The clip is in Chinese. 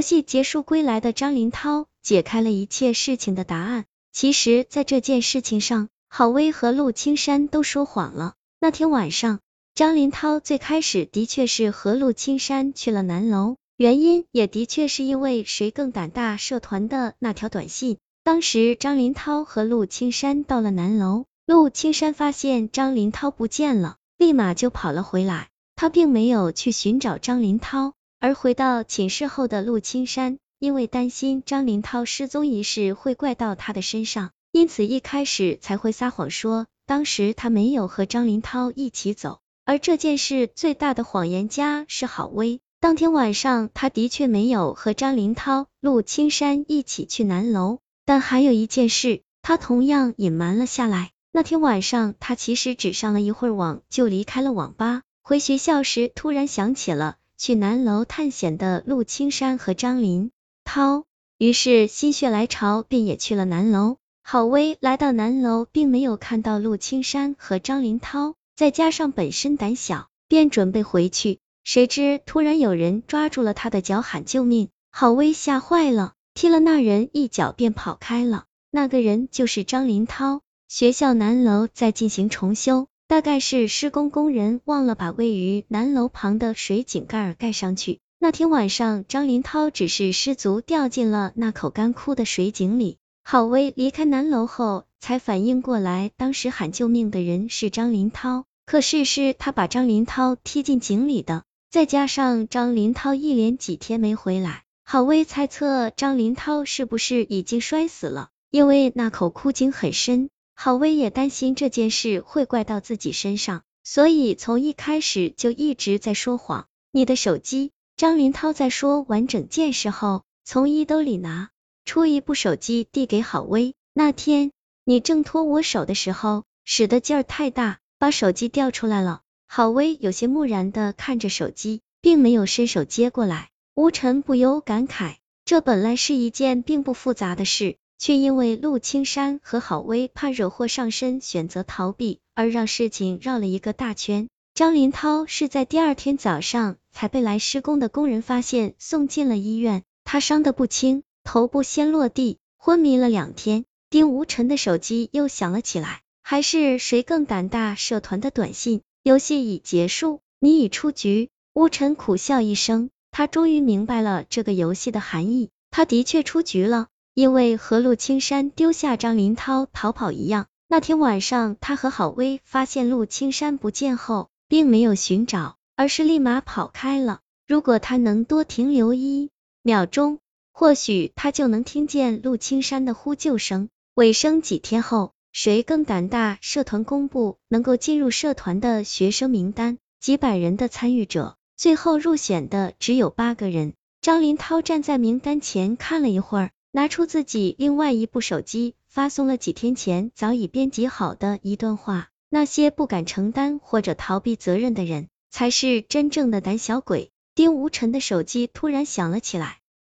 游戏结束归来的张林涛解开了一切事情的答案。其实，在这件事情上，郝威和陆青山都说谎了。那天晚上，张林涛最开始的确是和陆青山去了南楼，原因也的确是因为谁更胆大社团的那条短信。当时张林涛和陆青山到了南楼，陆青山发现张林涛不见了，立马就跑了回来。他并没有去寻找张林涛。而回到寝室后的陆青山，因为担心张林涛失踪一事会怪到他的身上，因此一开始才会撒谎说当时他没有和张林涛一起走。而这件事最大的谎言家是郝威，当天晚上他的确没有和张林涛、陆青山一起去南楼，但还有一件事他同样隐瞒了下来。那天晚上他其实只上了一会儿网就离开了网吧，回学校时突然想起了。去南楼探险的陆青山和张林涛，于是心血来潮便也去了南楼。郝威来到南楼，并没有看到陆青山和张林涛，再加上本身胆小，便准备回去。谁知突然有人抓住了他的脚，喊救命！郝威吓坏了，踢了那人一脚便跑开了。那个人就是张林涛。学校南楼在进行重修。大概是施工工人忘了把位于南楼旁的水井盖盖上去。那天晚上，张林涛只是失足掉进了那口干枯的水井里。郝威离开南楼后，才反应过来，当时喊救命的人是张林涛。可是是他把张林涛踢进井里的，再加上张林涛一连几天没回来，郝威猜测张林涛是不是已经摔死了，因为那口枯井很深。郝威也担心这件事会怪到自己身上，所以从一开始就一直在说谎。你的手机，张林涛在说完整件事后，从衣兜里拿出一部手机递给郝威。那天你挣脱我手的时候，使的劲儿太大，把手机掉出来了。郝威有些木然的看着手机，并没有伸手接过来。吴晨不由感慨，这本来是一件并不复杂的事。却因为陆青山和郝威怕惹祸上身，选择逃避，而让事情绕了一个大圈。张林涛是在第二天早上才被来施工的工人发现，送进了医院。他伤得不轻，头部先落地，昏迷了两天。丁无尘的手机又响了起来，还是谁更胆大？社团的短信：游戏已结束，你已出局。乌尘苦笑一声，他终于明白了这个游戏的含义。他的确出局了。因为和陆青山丢下张林涛逃跑一样，那天晚上他和郝威发现陆青山不见后，并没有寻找，而是立马跑开了。如果他能多停留一秒钟，或许他就能听见陆青山的呼救声。尾声几天后，谁更胆大？社团公布能够进入社团的学生名单，几百人的参与者，最后入选的只有八个人。张林涛站在名单前看了一会儿。拿出自己另外一部手机，发送了几天前早已编辑好的一段话。那些不敢承担或者逃避责任的人，才是真正的胆小鬼。丁无尘的手机突然响了起来。